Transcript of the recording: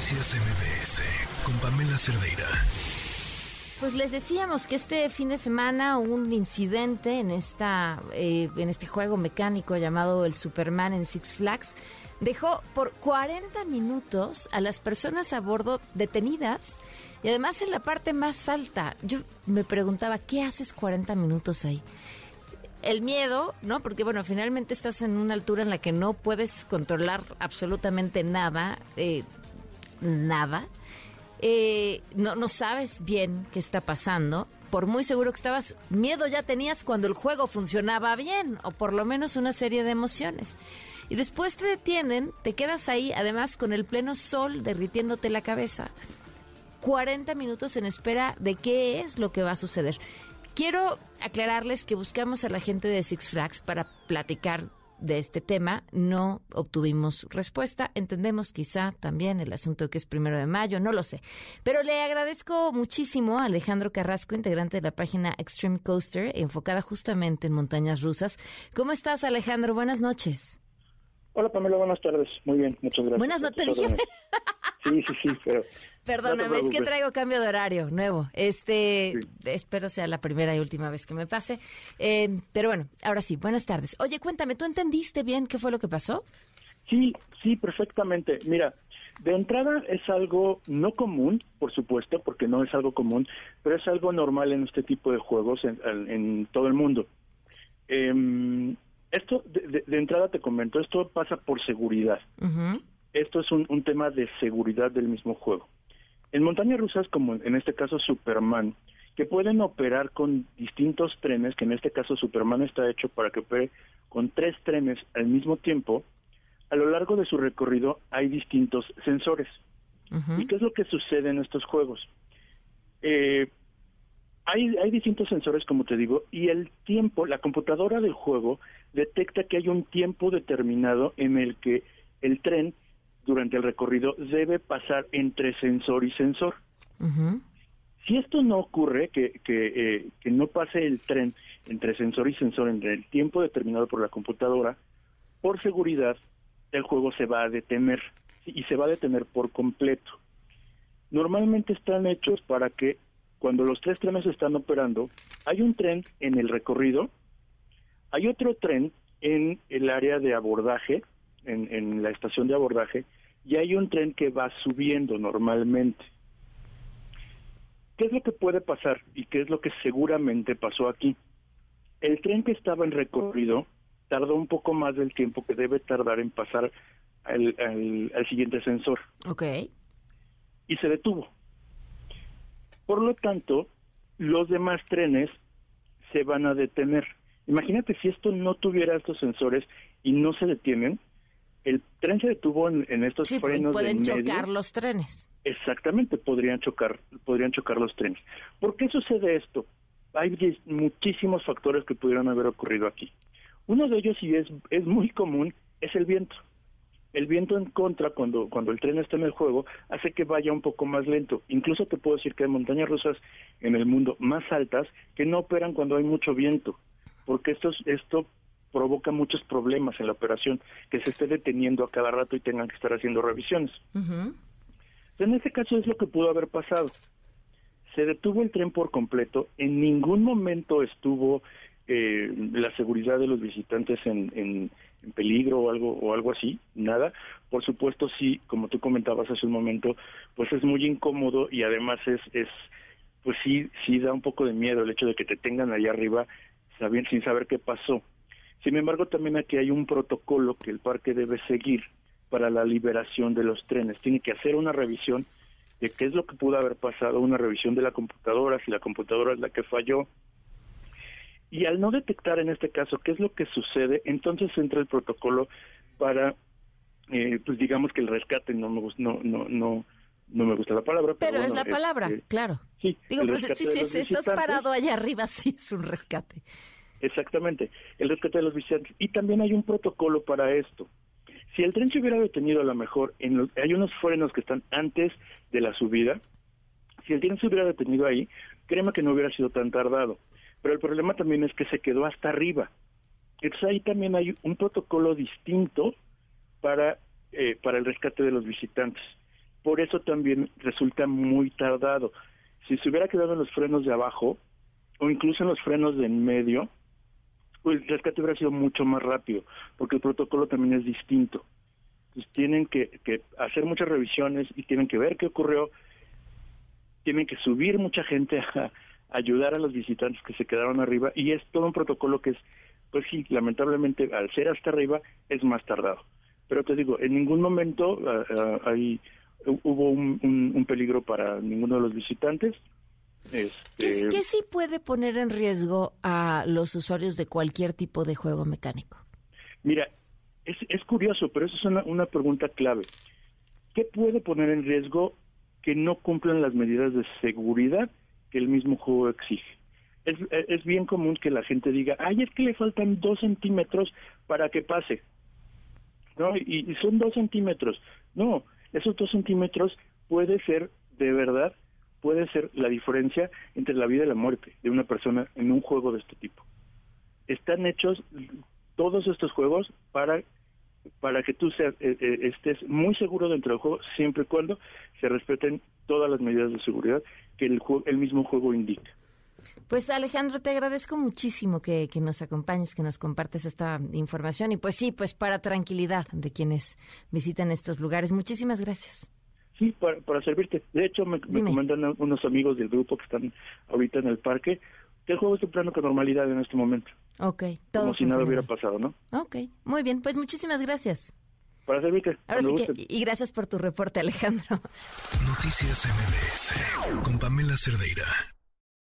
Noticias con Pamela Cerdeira. Pues les decíamos que este fin de semana un incidente en esta eh, en este juego mecánico llamado el Superman en Six Flags dejó por 40 minutos a las personas a bordo detenidas y además en la parte más alta. Yo me preguntaba, ¿qué haces 40 minutos ahí? el miedo, ¿no? Porque bueno, finalmente estás en una altura en la que no puedes controlar absolutamente nada, eh, nada. Eh, no, no sabes bien qué está pasando. Por muy seguro que estabas, miedo ya tenías cuando el juego funcionaba bien, o por lo menos una serie de emociones. Y después te detienen, te quedas ahí, además con el pleno sol derritiéndote la cabeza. 40 minutos en espera de qué es lo que va a suceder. Quiero aclararles que buscamos a la gente de Six Flags para platicar de este tema. No obtuvimos respuesta. Entendemos quizá también el asunto que es primero de mayo, no lo sé. Pero le agradezco muchísimo a Alejandro Carrasco, integrante de la página Extreme Coaster, enfocada justamente en montañas rusas. ¿Cómo estás, Alejandro? Buenas noches. Hola Pamela, buenas tardes. Muy bien, muchas gracias. Buenas noches. Sí, sí, sí, pero... Perdóname, es que traigo cambio de horario nuevo. Este, espero sea la primera y última vez que me pase. Eh, pero bueno, ahora sí, buenas tardes. Oye, cuéntame, ¿tú entendiste bien qué fue lo que pasó? Sí, sí, perfectamente. Mira, de entrada es algo no común, por supuesto, porque no es algo común, pero es algo normal en este tipo de juegos en, todo el mundo. Eh, esto, de, entrada te comento, esto pasa por seguridad. Esto es un, tema de seguridad del mismo juego. En montañas rusas, como en este caso Superman, que pueden operar con distintos trenes, que en este caso Superman está hecho para que opere con tres trenes al mismo tiempo, a lo largo de su recorrido hay distintos sensores. ¿Y qué es lo que sucede en estos juegos? Eh, hay, hay distintos sensores, como te digo, y el tiempo, la computadora del juego detecta que hay un tiempo determinado en el que el tren durante el recorrido debe pasar entre sensor y sensor. Si esto no ocurre, que, que, eh, que no pase el tren entre sensor y sensor en el tiempo determinado por la computadora, por seguridad, el juego se va a detener y se va a detener por completo. Normalmente están hechos para que cuando los tres trenes están operando, hay un tren en el recorrido, hay otro tren en el área de abordaje, en, la estación de abordaje, y hay un tren que va subiendo normalmente. ¿Qué es lo que puede pasar y qué es lo que seguramente pasó aquí? El tren que estaba en recorrido tardó un poco más del tiempo que debe tardar en pasar al, al siguiente sensor. Ok. Y se detuvo. Por lo tanto, los demás trenes se van a detener. Imagínate si esto no tuviera estos sensores y no se detienen, el tren se detuvo en, estos sí, frenos pueden chocar los trenes. Exactamente, podrían chocar, podrían chocar los trenes. ¿Por qué sucede esto? Hay muchísimos factores que pudieran haber ocurrido aquí. Uno de ellos, y es, es muy común, es el viento el viento en contra cuando, cuando el tren está en el juego hace que vaya un poco más lento. Incluso te puedo decir que hay montañas rusas en el mundo más altas que no operan cuando hay mucho viento, porque esto, esto provoca muchos problemas en la operación, que se esté deteniendo a cada rato y tengan que estar haciendo revisiones. En este caso es lo que pudo haber pasado. Se detuvo el tren por completo, en ningún momento estuvo eh, la seguridad de los visitantes en, en, peligro o algo o algo así, nada. Por supuesto, sí, como tú comentabas hace un momento, pues es muy incómodo y además es, es pues sí, sí da un poco de miedo el hecho de que te tengan allá arriba sin saber qué pasó. Sin embargo, también aquí hay un protocolo que el parque debe seguir para la liberación de los trenes. Tiene que hacer una revisión de qué es lo que pudo haber pasado, una revisión de la computadora, si la computadora es la que falló, y al no detectar en este caso qué es lo que sucede, entonces entra el protocolo para, eh, pues digamos que el rescate, no me gusta, no, no, no, no me gusta la palabra. Pero, es la palabra, este, claro. Sí, Digo, pero si, si estás parado allá arriba, sí es un rescate. Exactamente, el rescate de los visitantes. Y también hay un protocolo para esto. Si el tren se hubiera detenido a lo mejor, en hay unos frenos que están antes de la subida, si el tren se hubiera detenido ahí, créeme que no hubiera sido tan tardado pero el problema también es que se quedó hasta arriba. Entonces ahí también hay un protocolo distinto para, eh, para el rescate de los visitantes. por eso también resulta muy tardado. Si se hubiera quedado en los frenos de abajo o incluso en los frenos de en medio, pues el rescate hubiera sido mucho más rápido, porque el protocolo también es distinto. Entonces tienen que, que hacer muchas revisiones y tienen que ver qué ocurrió, tienen que subir mucha gente a ayudar a los visitantes que se quedaron arriba y es todo un protocolo que es, pues sí, lamentablemente al ser hasta arriba es más tardado. Pero te digo, en ningún momento ah, ah, hay, hubo un, peligro para ninguno de los visitantes. Este... ¿Qué, sí puede poner en riesgo a los usuarios de cualquier tipo de juego mecánico? Mira, es, es curioso, pero eso es una, una pregunta clave. ¿Qué puede poner en riesgo que no cumplan las medidas de seguridad que el mismo juego exige? Es, es bien común que la gente diga, ay, es que le faltan dos centímetros para que pase. ¿No? Y, y son dos centímetros. No, esos dos centímetros puede ser, de verdad, puede ser la diferencia entre la vida y la muerte de una persona en un juego de este tipo. Están hechos todos estos juegos para para que tú eh, eh, estés muy seguro dentro del juego siempre y cuando se respeten todas las medidas de seguridad que el, el mismo juego indica. Pues Alejandro, te agradezco muchísimo que, que, nos acompañes, que nos compartes esta información y pues sí, pues para tranquilidad de quienes visitan estos lugares. Muchísimas gracias. Sí, para, servirte. De hecho, me, me comentan unos amigos del grupo que están ahorita en el parque que el juego es plano con normalidad en este momento. Ok, todo Como si nada hubiera pasado, ¿no? Ok, muy bien. Pues muchísimas gracias. Para servirte. Ahora sí que, y gracias por tu reporte, Alejandro. Noticias MBS con Pamela Cerdeira.